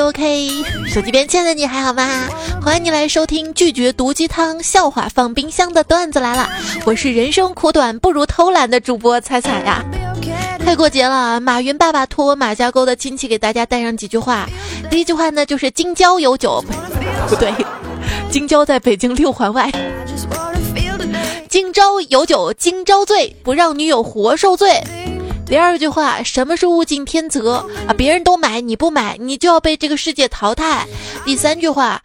OK，手机边亲爱的你还好吗？欢迎你来收听拒绝毒鸡汤笑话放冰箱的段子来了。我是人生苦短不如偷懒的主播彩彩呀。快过节了，马云爸爸托我马家沟的亲戚给大家带上几句话。第一句话呢，就是京郊有酒，不对，京郊在北京六环外。今朝有酒今朝醉，不让女友活受罪。第二句话，什么是物竞天择啊？别人都买你不买，你就要被这个世界淘汰。第三句话，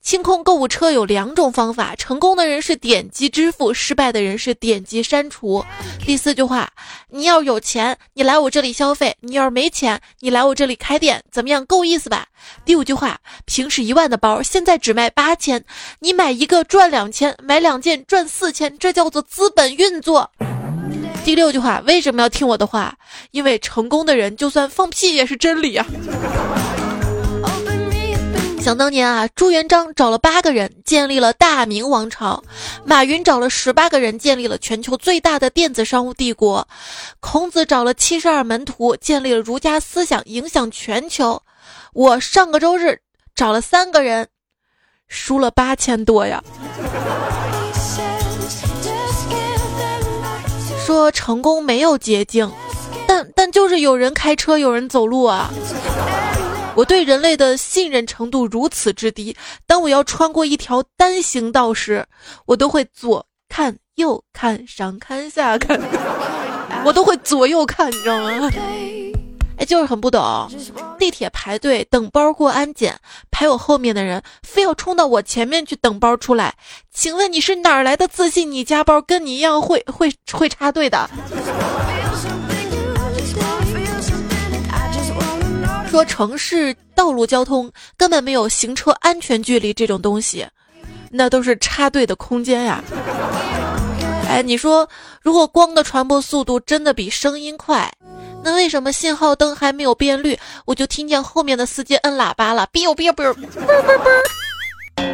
清空购物车有两种方法，成功的人是点击支付，失败的人是点击删除。第四句话，你要有钱，你来我这里消费；你要是没钱，你来我这里开店，怎么样？够意思吧？第五句话，平时一万的包，现在只卖八千，你买一个赚两千，买两件赚四千，这叫做资本运作。第六句话，为什么要听我的话？因为成功的人就算放屁也是真理啊！想当年啊，朱元璋找了八个人建立了大明王朝，马云找了十八个人建立了全球最大的电子商务帝国，孔子找了七十二门徒建立了儒家思想，影响全球。我上个周日找了三个人，输了八千多呀。说成功没有捷径，但但就是有人开车，有人走路啊。我对人类的信任程度如此之低，当我要穿过一条单行道时，我都会左看右看上看下看，我都会左右看，你知道吗？哎，就是很不懂，地铁排队等包过安检，排我后面的人非要冲到我前面去等包出来。请问你是哪儿来的自信？你家包跟你一样会会会插队的？说城市道路交通根本没有行车安全距离这种东西，那都是插队的空间呀。哎，你说如果光的传播速度真的比声音快？那为什么信号灯还没有变绿，我就听见后面的司机摁喇叭了？哔哔哔哔哔哔。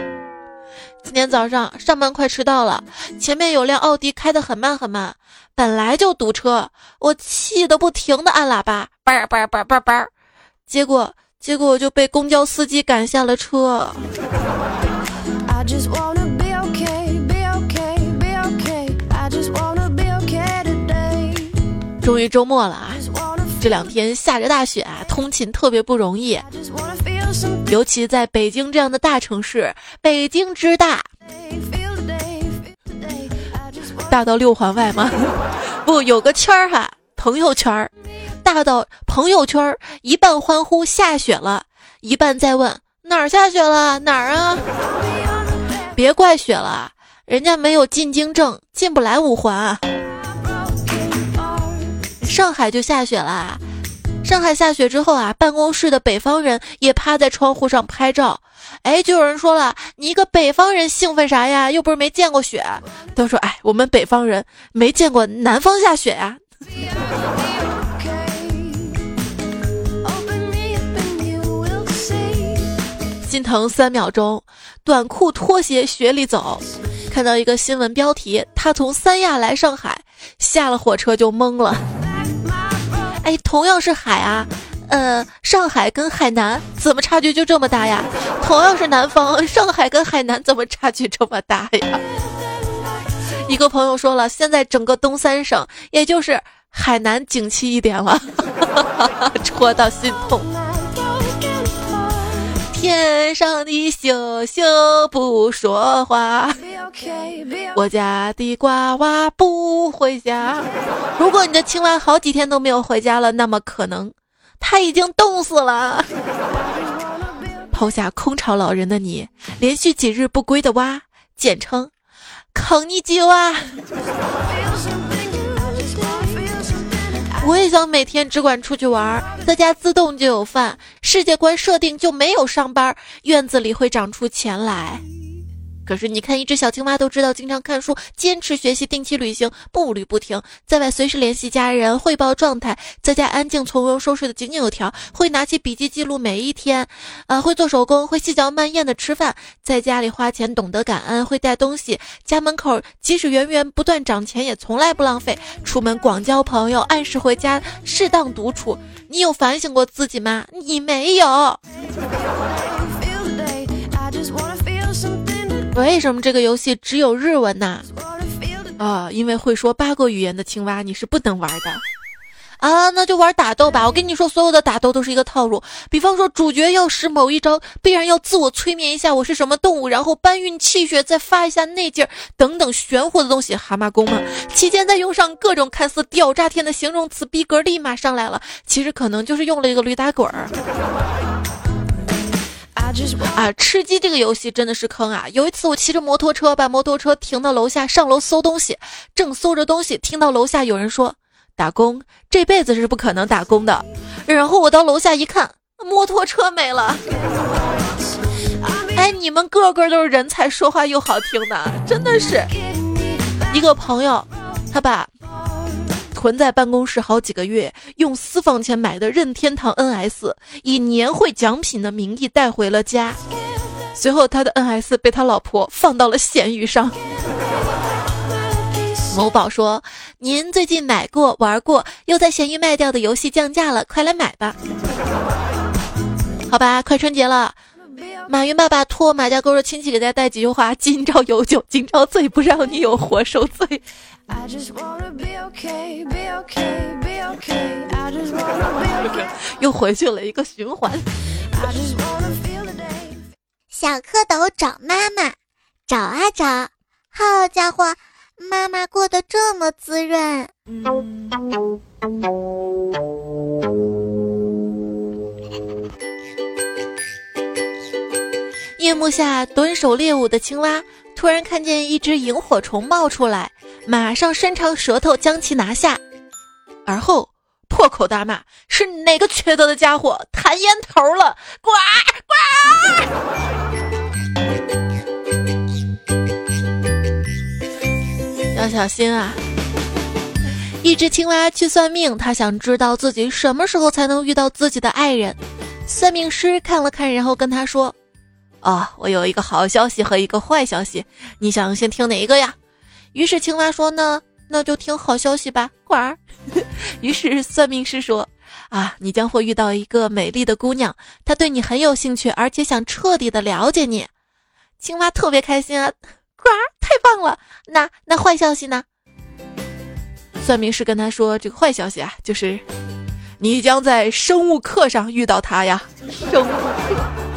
今天早上上班快迟到了，前面有辆奥迪开得很慢很慢，本来就堵车，我气得不停的按喇叭，叭叭叭叭叭，结果结果我就被公交司机赶下了车。终于周末了啊！这两天下着大雪啊，通勤特别不容易，尤其在北京这样的大城市，北京之大，大到六环外吗？不，有个圈儿哈，朋友圈儿，大到朋友圈儿一半欢呼下雪了，一半在问哪儿下雪了哪儿啊？别怪雪了，人家没有进京证，进不来五环啊。上海就下雪了，上海下雪之后啊，办公室的北方人也趴在窗户上拍照。哎，就有人说了，你一个北方人兴奋啥呀？又不是没见过雪。都说，哎，我们北方人没见过南方下雪呀。心疼三秒钟，短裤拖鞋雪里走。看到一个新闻标题，他从三亚来上海，下了火车就懵了。哎，同样是海啊，呃，上海跟海南怎么差距就这么大呀？同样是南方，上海跟海南怎么差距这么大呀？一个朋友说了，现在整个东三省，也就是海南景气一点了，戳到心痛。天上的星星不说话，我家的瓜娃不回家。如果你的青蛙好几天都没有回家了，那么可能它已经冻死了。抛下空巢老人的你，连续几日不归的蛙，简称坑你鸡蛙。我也想每天只管出去玩，在家自动就有饭，世界观设定就没有上班，院子里会长出钱来。可是你看，一只小青蛙都知道经常看书、坚持学习、定期旅行、步履不停，在外随时联系家人、汇报状态，在家安静从容、收拾的井井有条，会拿起笔记记录每一天，啊，会做手工，会细嚼慢咽的吃饭，在家里花钱懂得感恩，会带东西，家门口即使源源不断涨钱也从来不浪费，出门广交朋友，按时回家，适当独处。你有反省过自己吗？你没有。为什么这个游戏只有日文呢？啊，因为会说八个语言的青蛙你是不能玩的。啊，那就玩打斗吧。我跟你说，所有的打斗都是一个套路。比方说，主角要使某一招，必然要自我催眠一下我是什么动物，然后搬运气血，再发一下内劲儿，等等玄乎的东西。蛤蟆功嘛，期间再用上各种看似吊炸天的形容词，逼格立马上来了。其实可能就是用了一个驴打滚儿。啊，吃鸡这个游戏真的是坑啊！有一次我骑着摩托车，把摩托车停到楼下，上楼搜东西，正搜着东西，听到楼下有人说：“打工这辈子是不可能打工的。”然后我到楼下一看，摩托车没了。哎，你们个个都是人才，说话又好听的，真的是。一个朋友，他把。囤在办公室好几个月，用私房钱买的任天堂 NS，以年会奖品的名义带回了家。随后，他的 NS 被他老婆放到了闲鱼上。某宝说：“您最近买过、玩过，又在闲鱼卖掉的游戏降价了，快来买吧。”好吧，快春节了，马云爸爸托马家沟的亲戚给大家带几句话：今朝有酒今朝醉，不让你有活受罪。又回去了一个循环。小蝌蚪找妈妈，找啊找，好家伙，妈妈过得这么滋润。夜幕下蹲守猎物的青蛙，突然看见一只萤火虫冒出来。马上伸长舌头将其拿下，而后破口大骂：“是哪个缺德的家伙弹烟头了？呱呱！要小心啊！”一只青蛙去算命，他想知道自己什么时候才能遇到自己的爱人。算命师看了看，然后跟他说：“啊，我有一个好消息和一个坏消息，你想先听哪一个呀？”于是青蛙说呢，那就听好消息吧，呱儿。于是算命师说，啊，你将会遇到一个美丽的姑娘，她对你很有兴趣，而且想彻底的了解你。青蛙特别开心啊，呱儿，太棒了。那那坏消息呢？算命师跟他说，这个坏消息啊，就是你将在生物课上遇到她呀。生物课。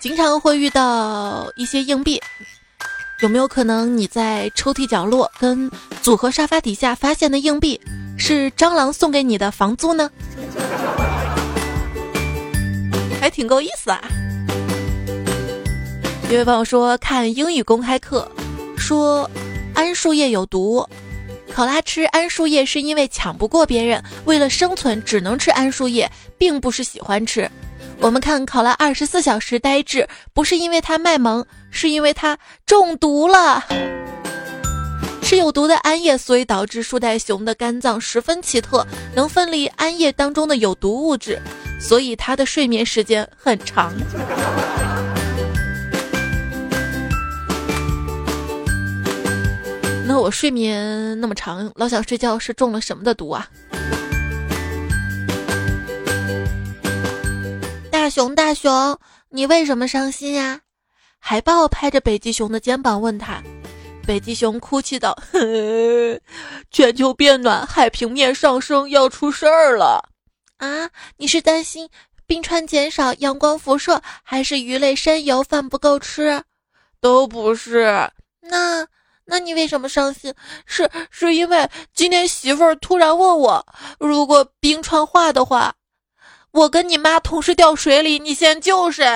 经常会遇到一些硬币，有没有可能你在抽屉角落跟组合沙发底下发现的硬币是蟑螂送给你的房租呢？还挺够意思啊！一位朋友说看英语公开课，说桉树叶有毒，考拉吃桉树叶是因为抢不过别人，为了生存只能吃桉树叶，并不是喜欢吃。我们看考拉二十四小时呆滞，不是因为它卖萌，是因为它中毒了，吃有毒的桉叶，所以导致树袋熊的肝脏十分奇特，能分离桉叶当中的有毒物质，所以它的睡眠时间很长。那我睡眠那么长，老想睡觉是中了什么的毒啊？熊大熊，你为什么伤心呀？海豹拍着北极熊的肩膀问他。北极熊哭泣道：“ 全球变暖，海平面上升，要出事儿了。”啊，你是担心冰川减少、阳光辐射，还是鱼类深游、饭不够吃？都不是。那，那你为什么伤心？是是因为今天媳妇儿突然问我，如果冰川化的话。我跟你妈同时掉水里，你先救谁？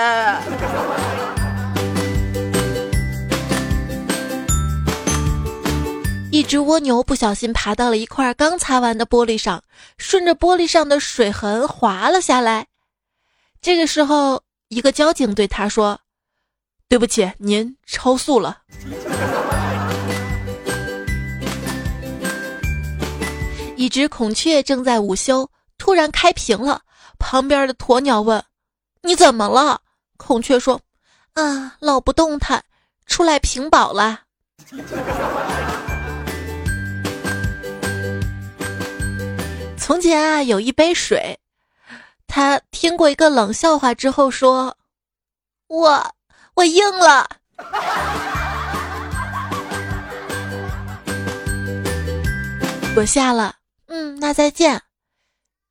一只蜗牛不小心爬到了一块刚擦完的玻璃上，顺着玻璃上的水痕滑了下来。这个时候，一个交警对他说：“对不起，您超速了。”一只孔雀正在午休，突然开屏了。旁边的鸵鸟问：“你怎么了？”孔雀说：“啊，老不动弹，出来屏保了。” 从前啊，有一杯水，他听过一个冷笑话之后说：“我我硬了。”我下了，嗯，那再见。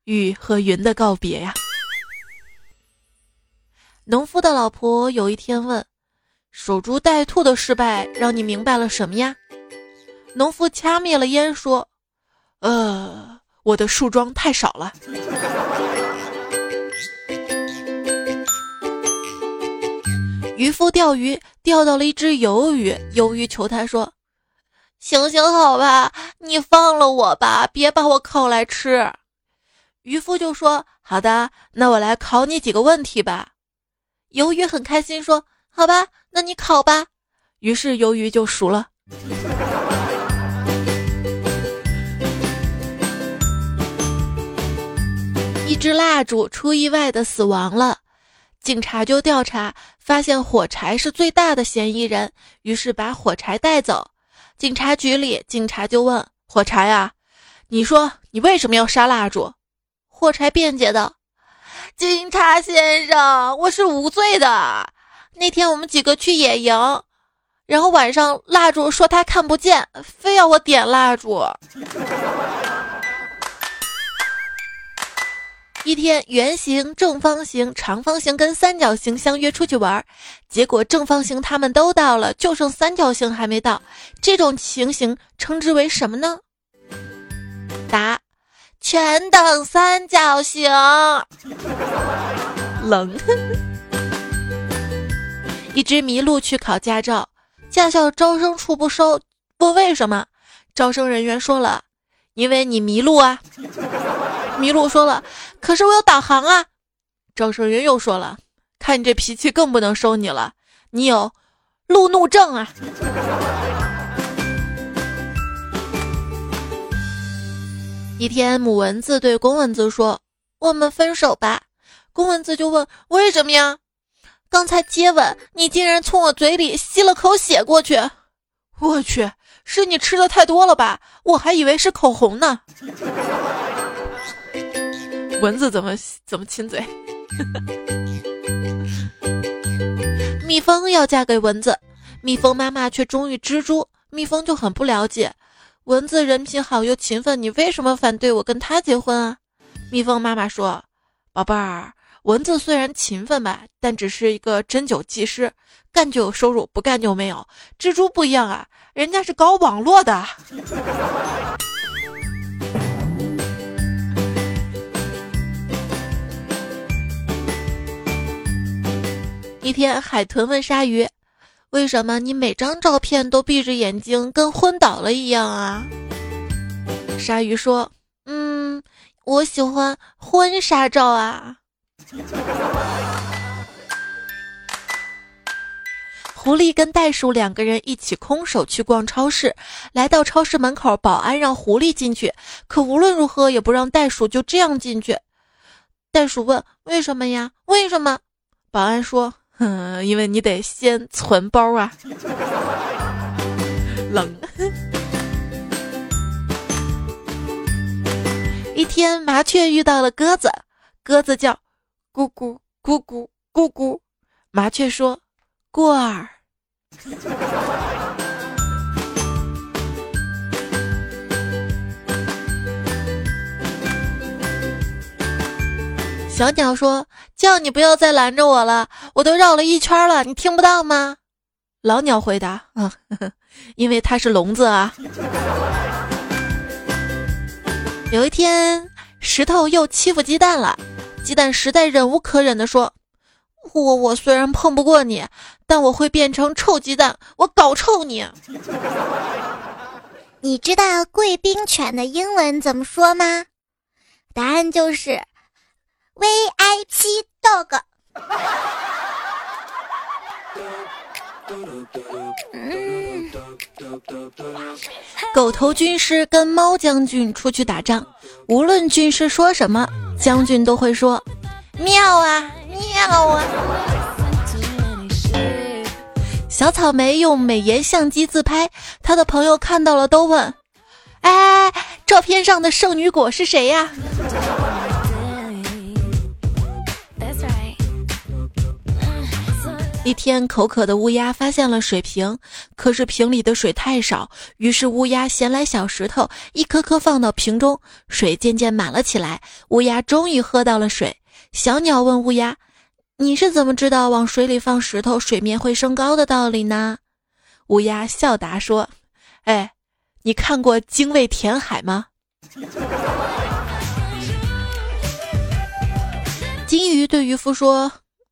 雨和云的告别呀。农夫的老婆有一天问：“守株待兔的失败让你明白了什么呀？”农夫掐灭了烟说：“呃，我的树桩太少了。”渔夫钓鱼钓到了一只鱿鱼，鱿鱼求他说：“行行好吧，你放了我吧，别把我烤来吃。”渔夫就说：“好的，那我来考你几个问题吧。”鱿鱼很开心说：“好吧，那你考吧。”于是鱿鱼就熟了。一支蜡烛出意外的死亡了，警察就调查，发现火柴是最大的嫌疑人，于是把火柴带走。警察局里，警察就问火柴啊：“你说你为什么要杀蜡烛？”火柴辩解道：“警察先生，我是无罪的。那天我们几个去野营，然后晚上蜡烛说他看不见，非要我点蜡烛。一天，圆形、正方形、长方形跟三角形相约出去玩，结果正方形他们都到了，就剩三角形还没到。这种情形称之为什么呢？答。”全等三角形，冷。一只麋鹿去考驾照，驾校招生处不收，问为什么？招生人员说了，因为你迷路啊。麋鹿说了，可是我有导航啊。招生人员又说了，看你这脾气，更不能收你了，你有路怒症啊。一天，母蚊子对公蚊子说：“我们分手吧。”公蚊子就问：“为什么呀？”刚才接吻，你竟然从我嘴里吸了口血过去！我去，是你吃的太多了吧？我还以为是口红呢。蚊子怎么怎么亲嘴？蜜蜂要嫁给蚊子，蜜蜂妈妈却忠于蜘蛛，蜜蜂就很不了解。蚊子人品好又勤奋，你为什么反对我跟他结婚啊？蜜蜂妈妈说：“宝贝儿，蚊子虽然勤奋吧，但只是一个针灸技师，干就有收入，不干就没有。蜘蛛不一样啊，人家是搞网络的。”一天，海豚问鲨鱼。为什么你每张照片都闭着眼睛，跟昏倒了一样啊？鲨鱼说：“嗯，我喜欢婚纱照啊。”狐狸跟袋鼠两个人一起空手去逛超市，来到超市门口，保安让狐狸进去，可无论如何也不让袋鼠就这样进去。袋鼠问：“为什么呀？为什么？”保安说。嗯，因为你得先存包啊。冷。一天，麻雀遇到了鸽子，鸽子叫咕咕咕咕咕咕，麻雀说：“过儿。”小鸟说：“叫你不要再拦着我了，我都绕了一圈了，你听不到吗？”老鸟回答：“啊，因为它是聋子啊。”有一天，石头又欺负鸡蛋了，鸡蛋实在忍无可忍的说：“我我虽然碰不过你，但我会变成臭鸡蛋，我搞臭你。”你知道贵宾犬的英文怎么说吗？答案就是。VIP dog。狗头军师跟猫将军出去打仗，无论军师说什么，将军都会说：“妙啊，妙啊。”小草莓用美颜相机自拍，他的朋友看到了都问：“哎，照片上的圣女果是谁呀？”一天，口渴的乌鸦发现了水瓶，可是瓶里的水太少，于是乌鸦衔来小石头，一颗颗放到瓶中，水渐渐满了起来。乌鸦终于喝到了水。小鸟问乌鸦：“你是怎么知道往水里放石头，水面会升高的道理呢？”乌鸦笑答说：“哎，你看过《精卫填海》吗？”金鱼对渔夫说：“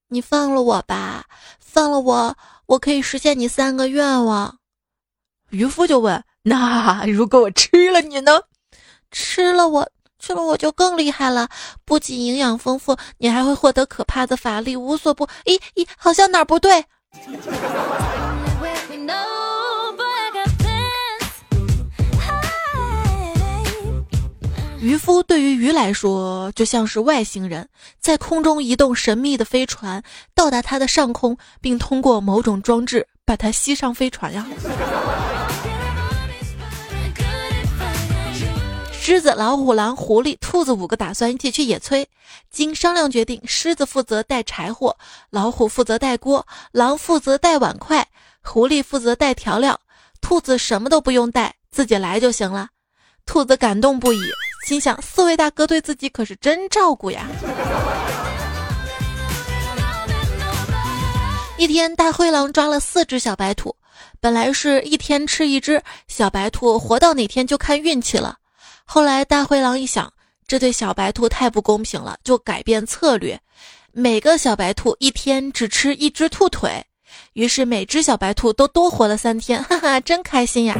你放了我吧。”放了我，我可以实现你三个愿望。渔夫就问：“那如果我吃了你呢？吃了我，吃了我就更厉害了。不仅营养丰富，你还会获得可怕的法力，无所不……咦咦，好像哪儿不对。”渔夫对于鱼来说就像是外星人，在空中移动神秘的飞船，到达它的上空，并通过某种装置把它吸上飞船呀。狮子、老虎、狼、狐狸、兔子五个打算一起去野炊，经商量决定，狮子负责带柴火，老虎负责带锅，狼负责带碗筷，狐狸负责带调料，兔子什么都不用带，自己来就行了。兔子感动不已。心想：四位大哥对自己可是真照顾呀！一天，大灰狼抓了四只小白兔，本来是一天吃一只小白兔，活到哪天就看运气了。后来，大灰狼一想，这对小白兔太不公平了，就改变策略，每个小白兔一天只吃一只兔腿，于是每只小白兔都多活了三天，哈哈，真开心呀！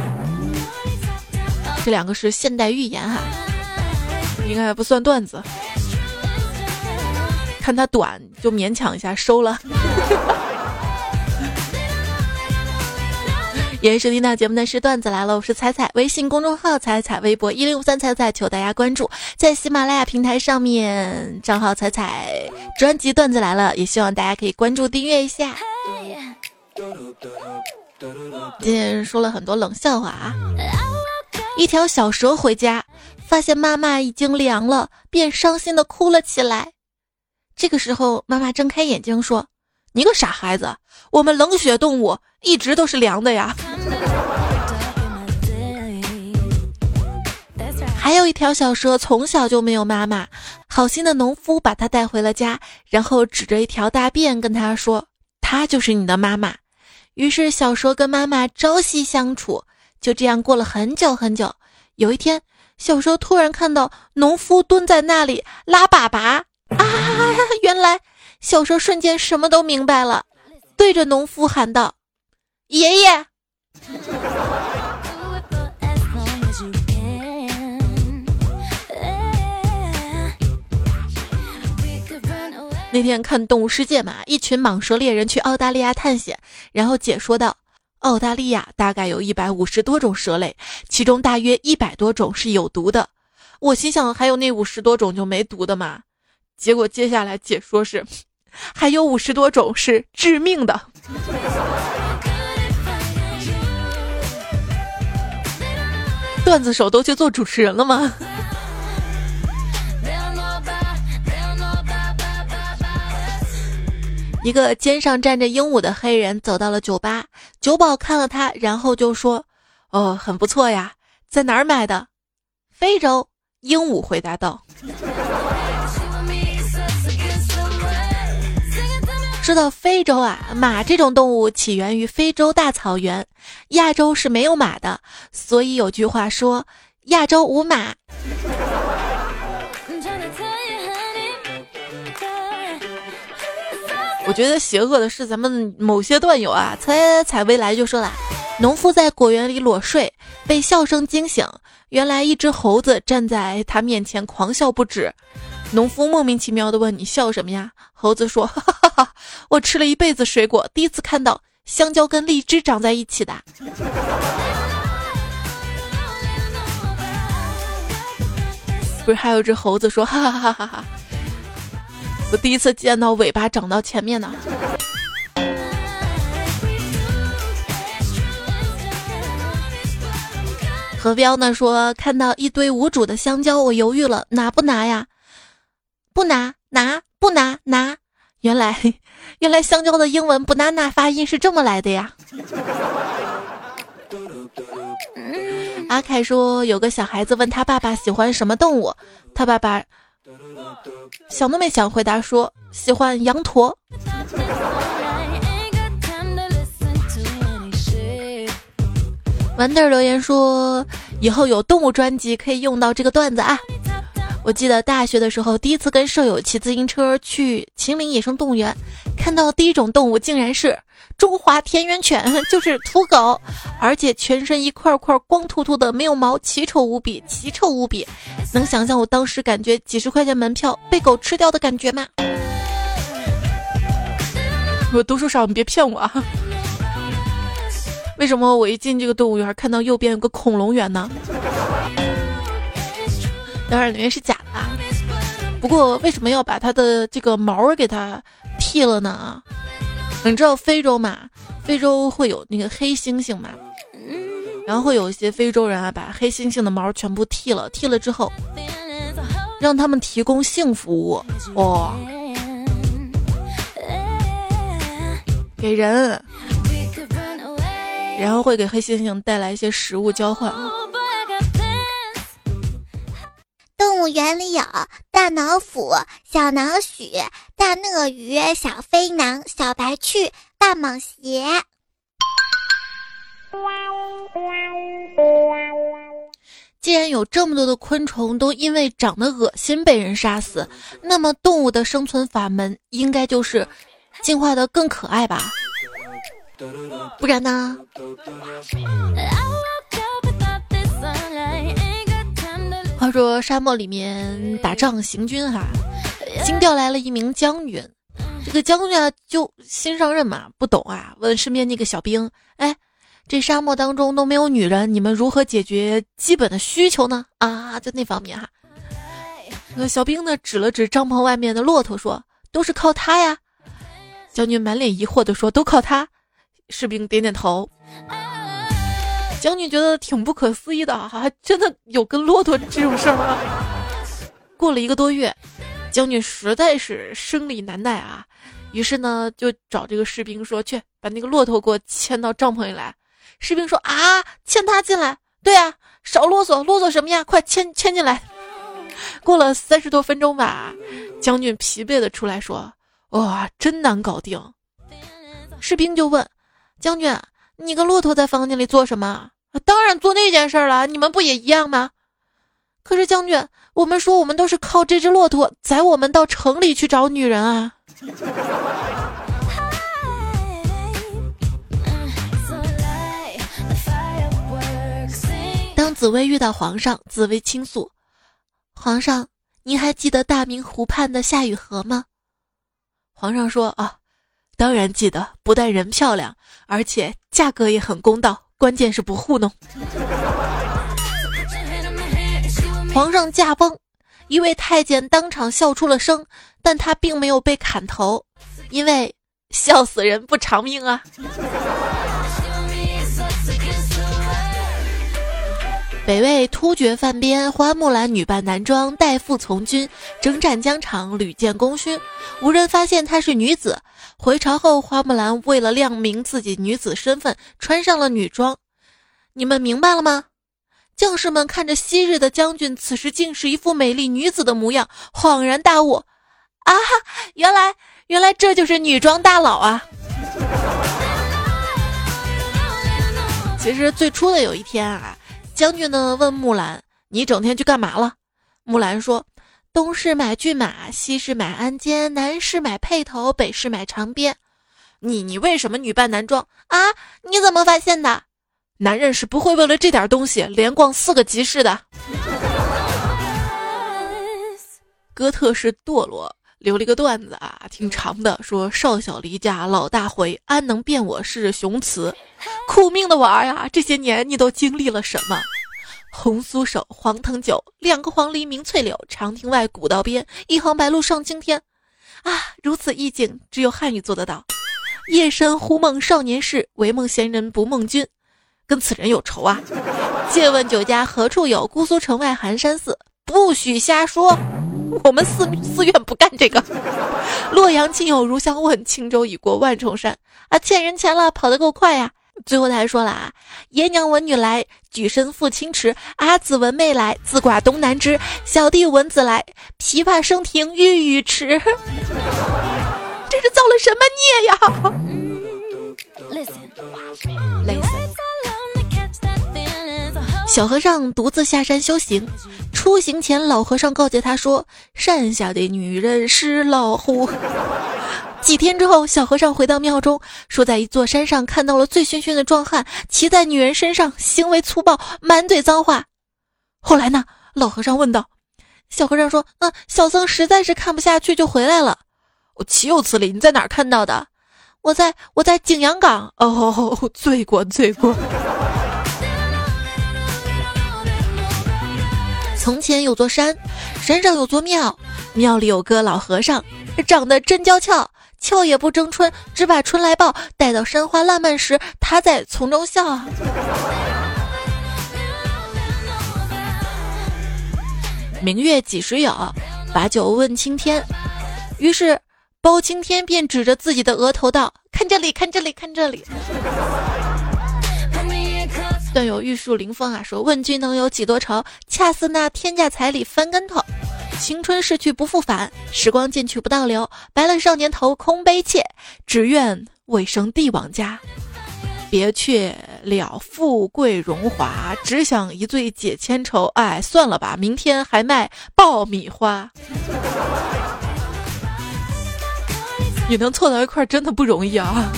这两个是现代寓言哈。应该不算段子，看它短就勉强一下收了。也收听到节目的是段子来了，我是彩彩，微信公众号彩彩，微博一零五三彩彩，求大家关注，在喜马拉雅平台上面账号彩彩，专辑段子来了，也希望大家可以关注订阅一下。今天说了很多冷笑话啊，一条小蛇回家。发现妈妈已经凉了，便伤心的哭了起来。这个时候，妈妈睁开眼睛说：“你个傻孩子，我们冷血动物一直都是凉的呀。”还有一条小蛇从小就没有妈妈，好心的农夫把它带回了家，然后指着一条大便跟他说：“它就是你的妈妈。”于是小蛇跟妈妈朝夕相处，就这样过了很久很久。有一天。小时候突然看到农夫蹲在那里拉粑粑啊！原来小时候瞬间什么都明白了，对着农夫喊道：“爷爷。”那天看《动物世界》嘛，一群蟒蛇猎人去澳大利亚探险，然后解说道。澳大利亚大概有一百五十多种蛇类，其中大约一百多种是有毒的。我心想，还有那五十多种就没毒的吗？结果接下来解说是，还有五十多种是致命的。段子手都去做主持人了吗？一个肩上站着鹦鹉的黑人走到了酒吧，酒保看了他，然后就说：“哦，很不错呀，在哪儿买的？”非洲鹦鹉回答道：“说到非洲啊，马这种动物起源于非洲大草原，亚洲是没有马的，所以有句话说：亚洲无马。”我觉得邪恶的是咱们某些段友啊，采采薇来就说了，农夫在果园里裸睡，被笑声惊醒，原来一只猴子站在他面前狂笑不止。农夫莫名其妙的问你笑什么呀？猴子说：哈哈哈，我吃了一辈子水果，第一次看到香蕉跟荔枝长在一起的。不是还有只猴子说：哈哈哈哈哈哈，我第一次见到尾巴长到前面的。何彪呢说看到一堆无主的香蕉，我犹豫了，拿不拿呀？不拿，拿不拿拿。原来，原来香蕉的英文 banana 发音是这么来的呀。阿凯说有个小孩子问他爸爸喜欢什么动物，他爸爸想都没想回答说喜欢羊驼。豌豆留言说：“以后有动物专辑可以用到这个段子啊！”我记得大学的时候，第一次跟舍友骑自行车去秦岭野生动物园，看到第一种动物竟然是中华田园犬，就是土狗，而且全身一块块光秃秃的，没有毛，奇丑无比，奇丑无比。能想象我当时感觉几十块钱门票被狗吃掉的感觉吗？我读书少，你别骗我啊！为什么我一进这个动物园，看到右边有个恐龙园呢？当然里面是假的。不过为什么要把它的这个毛给它剃了呢？你知道非洲嘛？非洲会有那个黑猩猩嘛？然后会有一些非洲人啊，把黑猩猩的毛全部剃了，剃了之后，让他们提供性服务哇，给人。然后会给黑猩猩带来一些食物交换。动物园里有大老虎、小老鼠、大鳄鱼、小飞狼、小白兔、大蟒蛇。既然有这么多的昆虫都因为长得恶心被人杀死，那么动物的生存法门应该就是进化的更可爱吧？不然呢？话说沙漠里面打仗行军哈，新调来了一名将军。这个将军啊，就新上任嘛，不懂啊，问身边那个小兵：“哎，这沙漠当中都没有女人，你们如何解决基本的需求呢？”啊，就那方面哈。那小兵呢，指了指帐篷外面的骆驼，说：“都是靠它呀。”将军满脸疑惑的说：“都靠它。”士兵点点头，将军觉得挺不可思议的，还真的有跟骆驼这种事儿吗？过了一个多月，将军实在是生理难耐啊，于是呢就找这个士兵说：“去把那个骆驼给我牵到帐篷里来。”士兵说：“啊，牵他进来？对啊，少啰嗦，啰嗦什么呀？快牵牵进来。”过了三十多分钟吧，将军疲惫的出来说：“哇，真难搞定。”士兵就问。将军，你跟骆驼在房间里做什么？当然做那件事了。你们不也一样吗？可是将军，我们说我们都是靠这只骆驼载我们到城里去找女人啊。当紫薇遇到皇上，紫薇倾诉：“皇上，您还记得大明湖畔的夏雨荷吗？”皇上说：“啊。”当然记得，不但人漂亮，而且价格也很公道，关键是不糊弄。皇上驾崩，一位太监当场笑出了声，但他并没有被砍头，因为笑死人不偿命啊。北魏突厥犯边，花木兰女扮男装代父从军，征战疆场，屡建功勋，无人发现她是女子。回朝后，花木兰为了亮明自己女子身份，穿上了女装。你们明白了吗？将士们看着昔日的将军，此时竟是一副美丽女子的模样，恍然大悟：啊，原来原来这就是女装大佬啊！其实最初的有一天啊。将军呢？问木兰：“你整天去干嘛了？”木兰说：“东市买骏马，西市买鞍鞯，南市买辔头，北市买长鞭。”你你为什么女扮男装啊？你怎么发现的？男人是不会为了这点东西连逛四个集市的。哥特式堕落留了一个段子啊，挺长的，说少小离家老大回，安能辨我是雄雌？苦命的娃呀，这些年你都经历了什么？红酥手，黄藤酒，两个黄鹂鸣翠柳，长亭外，古道边，一行白鹭上青天。啊，如此意境，只有汉语做得到。夜深忽梦少年事，唯梦闲人不梦君。跟此人有仇啊？借问酒家何处有？姑苏城外寒山寺。不许瞎说，我们寺寺院不干这个。洛阳亲友如相问，轻舟已过万重山。啊，欠人钱了，跑得够快呀。最后他还说了啊，爷娘闻女来，举身赴清池；阿姊闻妹来，自挂东南枝；小弟闻姊来，琵琶声停欲语迟。这是造了什么孽呀？小和尚独自下山修行，出行前老和尚告诫他说：“山下的女人是老虎。”几天之后，小和尚回到庙中，说在一座山上看到了醉醺醺的壮汉骑在女人身上，行为粗暴，满嘴脏话。后来呢？老和尚问道。小和尚说：“啊，小僧实在是看不下去，就回来了。”我岂有此理！你在哪儿看到的？我在我在景阳冈。哦，罪过罪过。从前有座山，山上有座庙，庙里有个老和尚，长得真娇俏。俏也不争春，只把春来报。待到山花烂漫时，他在丛中笑。明月几时有？把酒问青天。于是包青天便指着自己的额头道：“看这里，看这里，看这里。”段友玉树临风啊，说：“问君能有几多愁？恰似那天价彩礼翻跟头。”青春逝去不复返，时光渐去不倒流。白了少年头，空悲切，只愿未生帝王家。别去了富贵荣华，只想一醉解千愁。哎，算了吧，明天还卖爆米花。你能凑到一块，真的不容易啊。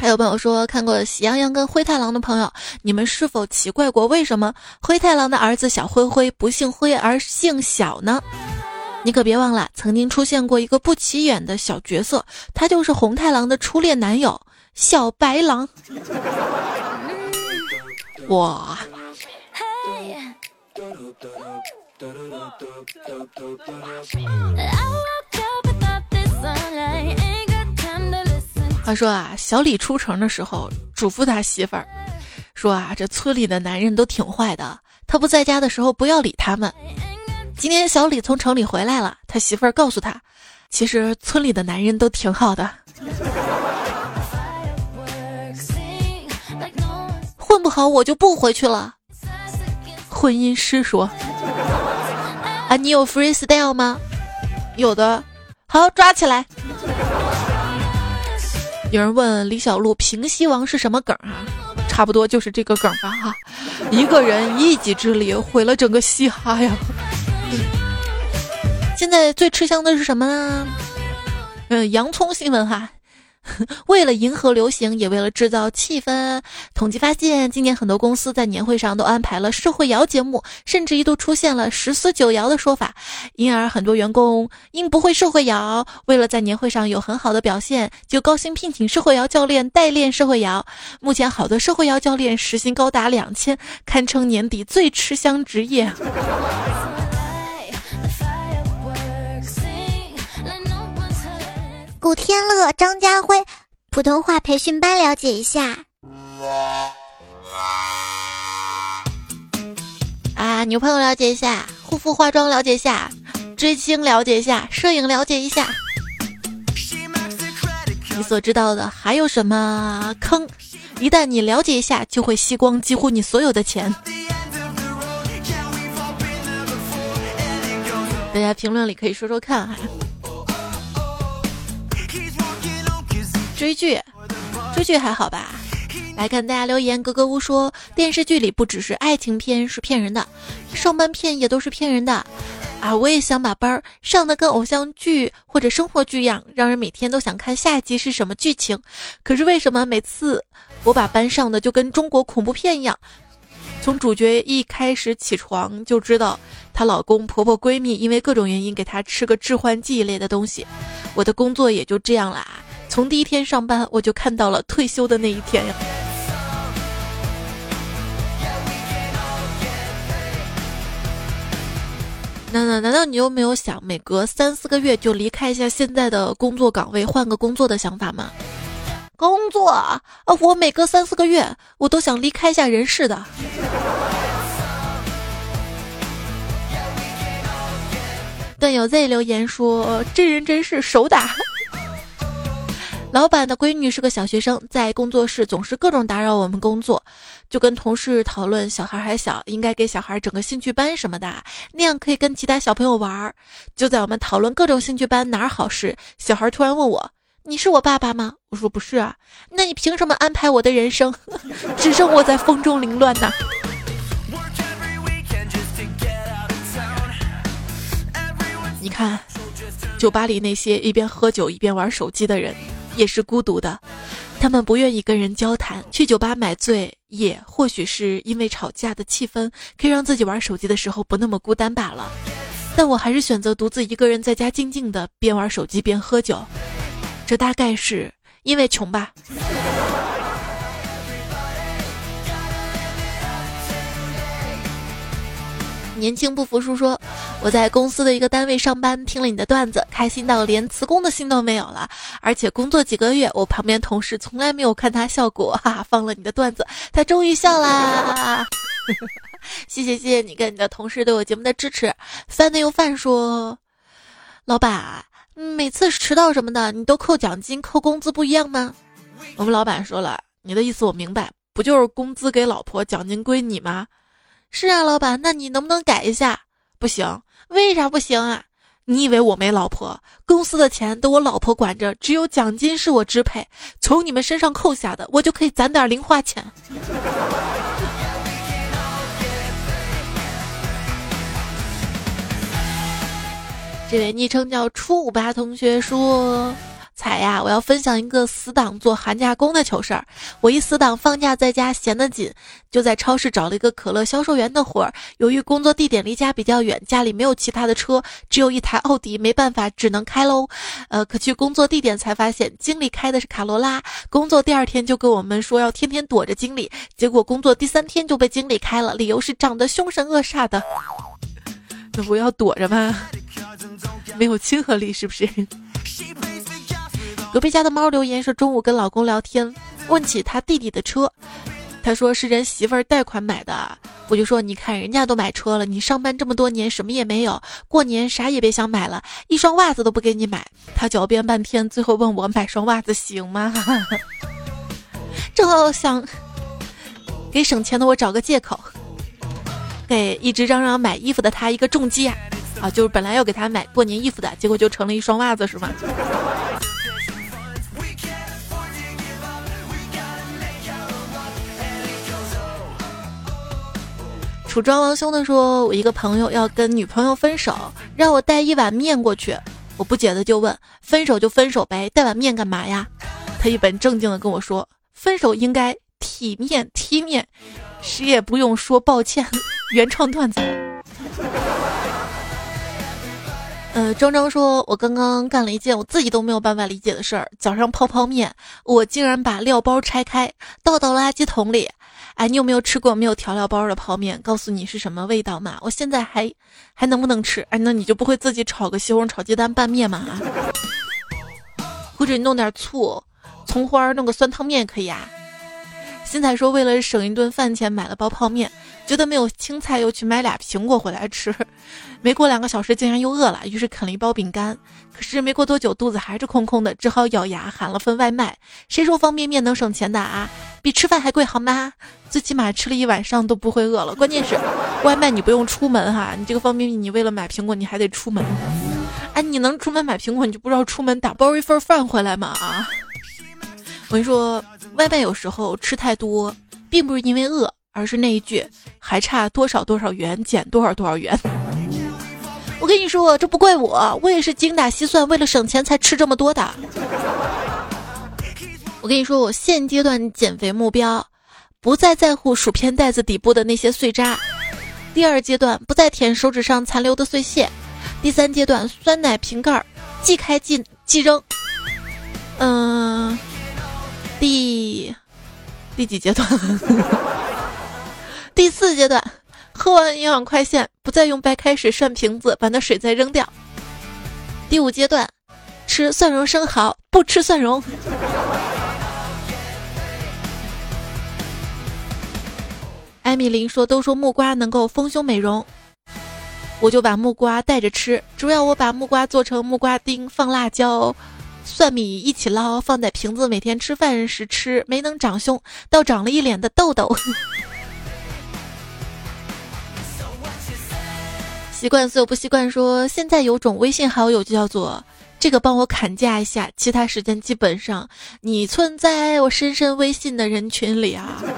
还有朋友说看过《喜羊羊跟灰太狼》的朋友，你们是否奇怪过为什么灰太狼的儿子小灰灰不姓灰而姓小呢？你可别忘了，曾经出现过一个不起眼的小角色，他就是红太狼的初恋男友小白狼。哇！他说啊，小李出城的时候嘱咐他媳妇儿，说啊，这村里的男人都挺坏的，他不在家的时候不要理他们。今天小李从城里回来了，他媳妇儿告诉他，其实村里的男人都挺好的，混不好我就不回去了。婚姻师说，啊，你有 freestyle 吗？有的，好抓起来。有人问李小璐平西王是什么梗啊？差不多就是这个梗吧哈，一个人一己之力毁了整个嘻哈呀。现在最吃香的是什么呢？嗯，洋葱新闻哈。为了迎合流行，也为了制造气氛，统计发现，今年很多公司在年会上都安排了社会摇节目，甚至一度出现了“十四九摇”的说法。因而，很多员工因不会社会摇，为了在年会上有很好的表现，就高薪聘请社会摇教练代练社会摇。目前，好多社会摇教练时薪高达两千，堪称年底最吃香职业。古天乐、张家辉，普通话培训班了解一下。啊，女朋友了解一下，护肤化妆了解一下，追星了解一下，摄影了解一下。你所知道的还有什么坑？一旦你了解一下，就会吸光几乎你所有的钱。大家评论里可以说说看哈。追剧，追剧还好吧？来看大家留言，格格巫说电视剧里不只是爱情片是骗人的，上班片也都是骗人的。啊，我也想把班儿上的跟偶像剧或者生活剧一样，让人每天都想看下一集是什么剧情。可是为什么每次我把班上的就跟中国恐怖片一样？从主角一开始起床就知道，她老公、婆婆、闺蜜因为各种原因给她吃个致幻剂一类的东西。我的工作也就这样啦，从第一天上班我就看到了退休的那一天呀。那那难道你又没有想每隔三四个月就离开一下现在的工作岗位，换个工作的想法吗？工作啊，我每隔三四个月我都想离开一下人世的。段友 Z 留言说：“真人真事手打。”老板的闺女是个小学生，在工作室总是各种打扰我们工作，就跟同事讨论小孩还小，应该给小孩整个兴趣班什么的，那样可以跟其他小朋友玩。就在我们讨论各种兴趣班哪儿好时，小孩突然问我：“你是我爸爸吗？”我说：“不是啊。”那你凭什么安排我的人生？只剩我在风中凌乱呢？你看，酒吧里那些一边喝酒一边玩手机的人。也是孤独的，他们不愿意跟人交谈，去酒吧买醉，也或许是因为吵架的气氛可以让自己玩手机的时候不那么孤单罢了。但我还是选择独自一个人在家静静的边玩手机边喝酒，这大概是因为穷吧。年轻不服输说：“我在公司的一个单位上班，听了你的段子，开心到连辞工的心都没有了。而且工作几个月，我旁边同事从来没有看他笑过。哈哈，放了你的段子，他终于笑啦！谢谢谢谢你跟你的同事对我节目的支持。饭的又饭说，老板，每次迟到什么的，你都扣奖金、扣工资不一样吗？我们老板说了，你的意思我明白，不就是工资给老婆，奖金归你吗？”是啊，老板，那你能不能改一下？不行，为啥不行啊？你以为我没老婆？公司的钱都我老婆管着，只有奖金是我支配，从你们身上扣下的，我就可以攒点零花钱。这位昵称叫初五八同学说。彩呀，我要分享一个死党做寒假工的糗事儿。我一死党放假在家闲得紧，就在超市找了一个可乐销售员的活儿。由于工作地点离家比较远，家里没有其他的车，只有一台奥迪，没办法，只能开喽。呃，可去工作地点才发现，经理开的是卡罗拉。工作第二天就跟我们说要天天躲着经理，结果工作第三天就被经理开了，理由是长得凶神恶煞的。那不要躲着吗？没有亲和力是不是？隔壁家的猫留言说：“中午跟老公聊天，问起他弟弟的车，他说是人媳妇儿贷款买的。我就说，你看人家都买车了，你上班这么多年什么也没有，过年啥也别想买了，一双袜子都不给你买。他狡辩半天，最后问我买双袜子行吗？正好想给省钱的我找个借口，给一直嚷嚷买衣服的他一个重击啊！啊，就是本来要给他买过年衣服的，结果就成了一双袜子，是吗？”楚庄王兄的说：“我一个朋友要跟女朋友分手，让我带一碗面过去。我不解的就问：分手就分手呗，带碗面干嘛呀？他一本正经的跟我说：分手应该体面体面，谁也不用说抱歉。原创段子。呃，张张说：我刚刚干了一件我自己都没有办法理解的事儿。早上泡泡面，我竟然把料包拆开倒到垃圾桶里。”哎，你有没有吃过没有调料包的泡面？告诉你是什么味道嘛？我现在还还能不能吃？哎，那你就不会自己炒个西红柿炒鸡蛋拌面吗？或者你弄点醋、葱花，弄个酸汤面可以啊。新彩说，为了省一顿饭钱，买了包泡面，觉得没有青菜，又去买俩苹果回来吃。没过两个小时，竟然又饿了，于是啃了一包饼干。可是没过多久，肚子还是空空的，只好咬牙喊了份外卖。谁说方便面能省钱的啊？比吃饭还贵好吗？最起码吃了一晚上都不会饿了。关键是，外卖你不用出门哈，你这个方便面你为了买苹果你还得出门。哎，你能出门买苹果，你就不知道出门打包一份饭回来吗？啊！我跟你说，外卖有时候吃太多，并不是因为饿，而是那一句还差多少多少元减多少多少元。我跟你说，这不怪我，我也是精打细算，为了省钱才吃这么多的。我跟你说，我现阶段减肥目标。不再在乎薯片袋子底部的那些碎渣。第二阶段，不再舔手指上残留的碎屑。第三阶段，酸奶瓶盖即开即即扔。嗯，第第几阶段？第四阶段，喝完营养快线，不再用白开水涮瓶子，把那水再扔掉。第五阶段，吃蒜蓉生蚝，不吃蒜蓉。艾米琳说：“都说木瓜能够丰胸美容，我就把木瓜带着吃。主要我把木瓜做成木瓜丁，放辣椒、蒜米一起捞，放在瓶子，每天吃饭时吃，没能长胸，倒长了一脸的痘痘。习惯所有不习惯。说现在有种微信好友就叫做这个，帮我砍价一下，其他时间基本上你存在我深深微信的人群里啊。”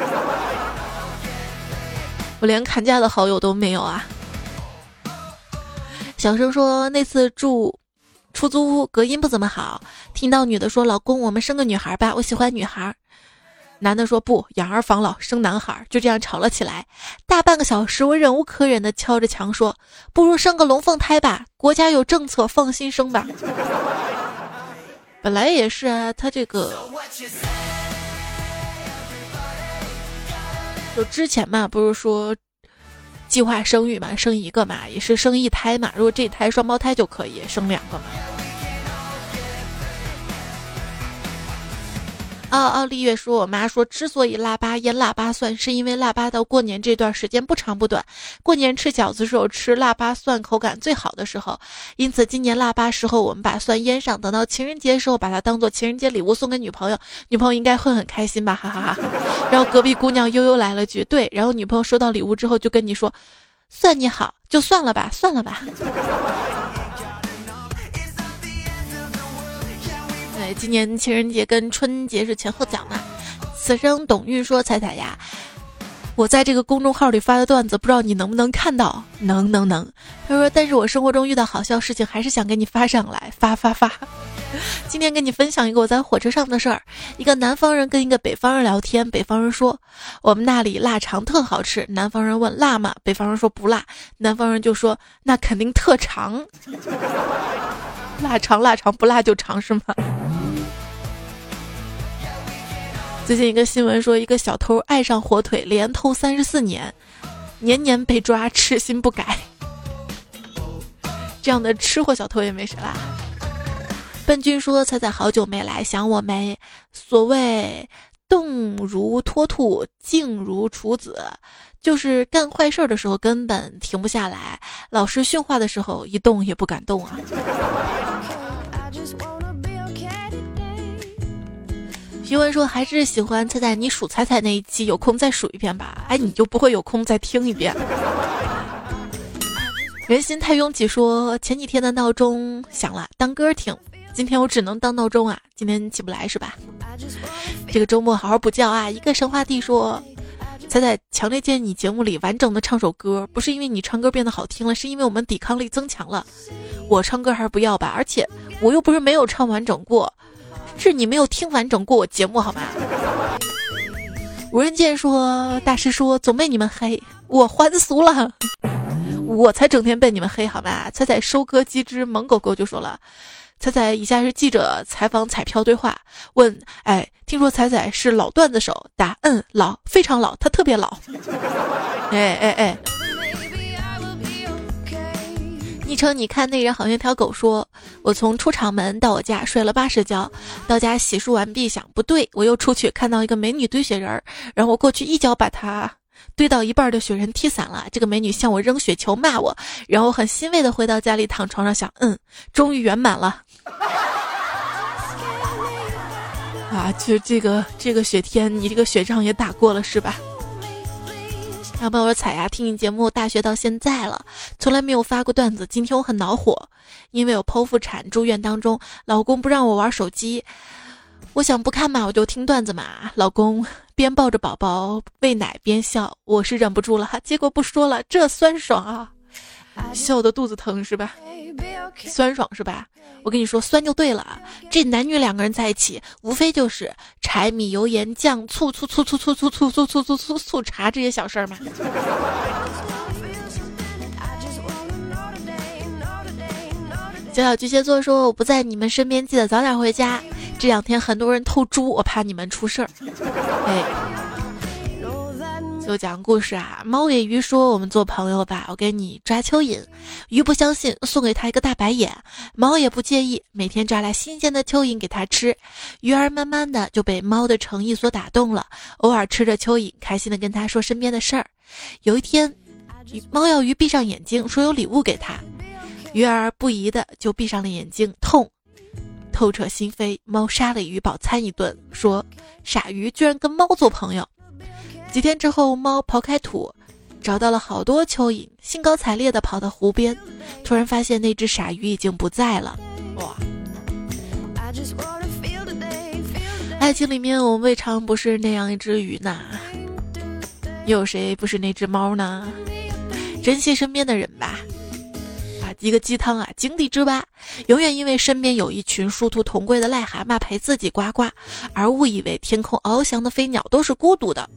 我连砍价的好友都没有啊！小声说那次住出租屋隔音不怎么好，听到女的说：“老公，我们生个女孩吧，我喜欢女孩。”男的说：“不，养儿防老，生男孩。”就这样吵了起来，大半个小时，我忍无可忍的敲着墙说：“不如生个龙凤胎吧，国家有政策，放心生吧。”本来也是啊，他这个。就之前嘛，不是说计划生育嘛，生一个嘛，也是生一胎嘛。如果这胎双胞胎就可以生两个嘛。奥奥利月说：“我妈说，之所以腊八腌腊八蒜，是因为腊八到过年这段时间不长不短。过年吃饺子时候吃腊八蒜，口感最好的时候。因此今年腊八时候，我们把蒜腌上，等到情人节时候把它当做情人节礼物送给女朋友，女朋友应该会很开心吧？哈哈哈。然后隔壁姑娘悠悠来了句：对。然后女朋友收到礼物之后就跟你说：算你好，就算了吧，算了吧。”今年情人节跟春节是前后脚嘛。此生董玉说：“彩彩呀，我在这个公众号里发的段子，不知道你能不能看到？能能能。”他说：“但是我生活中遇到好笑事情，还是想给你发上来，发发发。今天跟你分享一个我在火车上的事儿。一个南方人跟一个北方人聊天，北方人说我们那里腊肠特好吃。南方人问辣吗？北方人说不辣。南方人就说那肯定特长。腊肠腊肠不辣就长是吗？”最近一个新闻说，一个小偷爱上火腿，连偷三十四年，年年被抓，痴心不改。这样的吃货小偷也没谁啦。笨君说：“彩彩好久没来，想我没？”所谓动如脱兔，静如处子，就是干坏事的时候根本停不下来，老师训话的时候一动也不敢动啊。提问说还是喜欢猜猜你数猜猜那一期，有空再数一遍吧。哎，你就不会有空再听一遍。人心太拥挤说前几天的闹钟响了，当歌听。今天我只能当闹钟啊，今天起不来是吧？这个周末好好补觉啊。一个神话帝说，猜猜强烈建议你节目里完整的唱首歌，不是因为你唱歌变得好听了，是因为我们抵抗力增强了。我唱歌还是不要吧，而且我又不是没有唱完整过。是你没有听完整过我节目好吗？无人见说大师说总被你们黑，我还俗了，我才整天被你们黑好吧？彩彩收割机之萌狗狗就说了，彩彩以下是记者采访彩票对话，问哎，听说彩彩是老段子手，答嗯老非常老，他特别老，哎哎哎。昵称你看那人好像条狗说：“我从出厂门到我家摔了八十跤，到家洗漱完毕，想不对，我又出去看到一个美女堆雪人儿，然后我过去一脚把她堆到一半的雪人踢散了。这个美女向我扔雪球骂我，然后很欣慰的回到家里躺床上想，嗯，终于圆满了。啊，就这个这个雪天，你这个雪仗也打过了是吧？”小朋友说：“彩呀，听你节目大学到现在了，从来没有发过段子。今天我很恼火，因为我剖腹产住院当中，老公不让我玩手机。我想不看嘛，我就听段子嘛。老公边抱着宝宝喂奶边笑，我是忍不住了，结果不说了，这酸爽啊！笑得肚子疼是吧？酸爽是吧？我跟你说，酸就对了。这男女两个人在一起，无非就是柴米油盐酱醋醋醋醋醋醋醋醋醋醋醋醋茶这些小事儿嘛。小小巨蟹座说：“我不在你们身边，记得早点回家。这两天很多人偷猪，我怕你们出事儿。”哎。就讲故事啊，猫给鱼说：“我们做朋友吧，我给你抓蚯蚓。”鱼不相信，送给他一个大白眼。猫也不介意，每天抓来新鲜的蚯蚓给他吃。鱼儿慢慢的就被猫的诚意所打动了，偶尔吃着蚯蚓，开心的跟他说身边的事儿。有一天，猫要鱼闭上眼睛，说有礼物给他。鱼儿不疑的就闭上了眼睛，痛，透彻心扉。猫杀了鱼饱餐一顿，说：“傻鱼居然跟猫做朋友。”几天之后，猫刨开土，找到了好多蚯蚓，兴高采烈地跑到湖边，突然发现那只傻鱼已经不在了。哇！爱情里面，我们未尝不是那样一只鱼呢。有谁不是那只猫呢？珍惜身边的人吧。啊，一个鸡汤啊，井底之蛙，永远因为身边有一群殊途同归的癞蛤蟆陪自己呱呱，而误以为天空翱翔的飞鸟都是孤独的。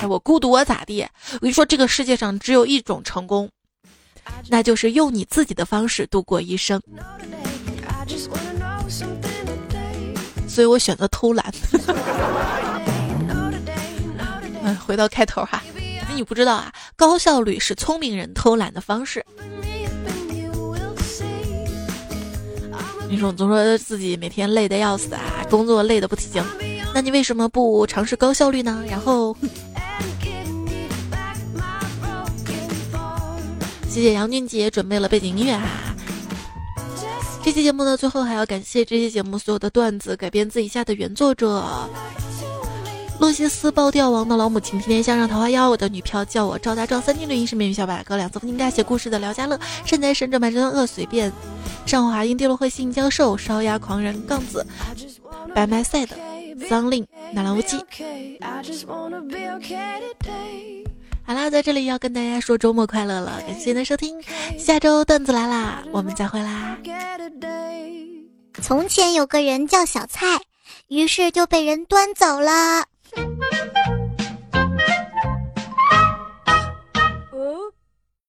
哎，我孤独我咋地？我跟你说，这个世界上只有一种成功，那就是用你自己的方式度过一生。所以我选择偷懒。嗯，回到开头哈，你不知道啊，高效率是聪明人偷懒的方式。你说总说自己每天累得要死啊，工作累得不行，那你为什么不尝试高效率呢？然后。谢谢杨俊杰准备了背景音乐哈。这期节目的最后还要感谢这期节目所有的段子改编自以下的原作者：洛西斯爆掉王的老母亲、天天向上桃花妖、我的女票叫我赵大壮、三天绿、英式美女小百哥、两次不应该写故事的廖家乐、善哉神者满身恶随便、上华英跌落会信教授、烧鸭狂人杠子、白麦赛的桑令、纳兰无忌。好啦，在这里要跟大家说周末快乐了，感谢您的收听，下周段子来啦，我们再会啦。从前有个人叫小蔡，于是就被人端走了。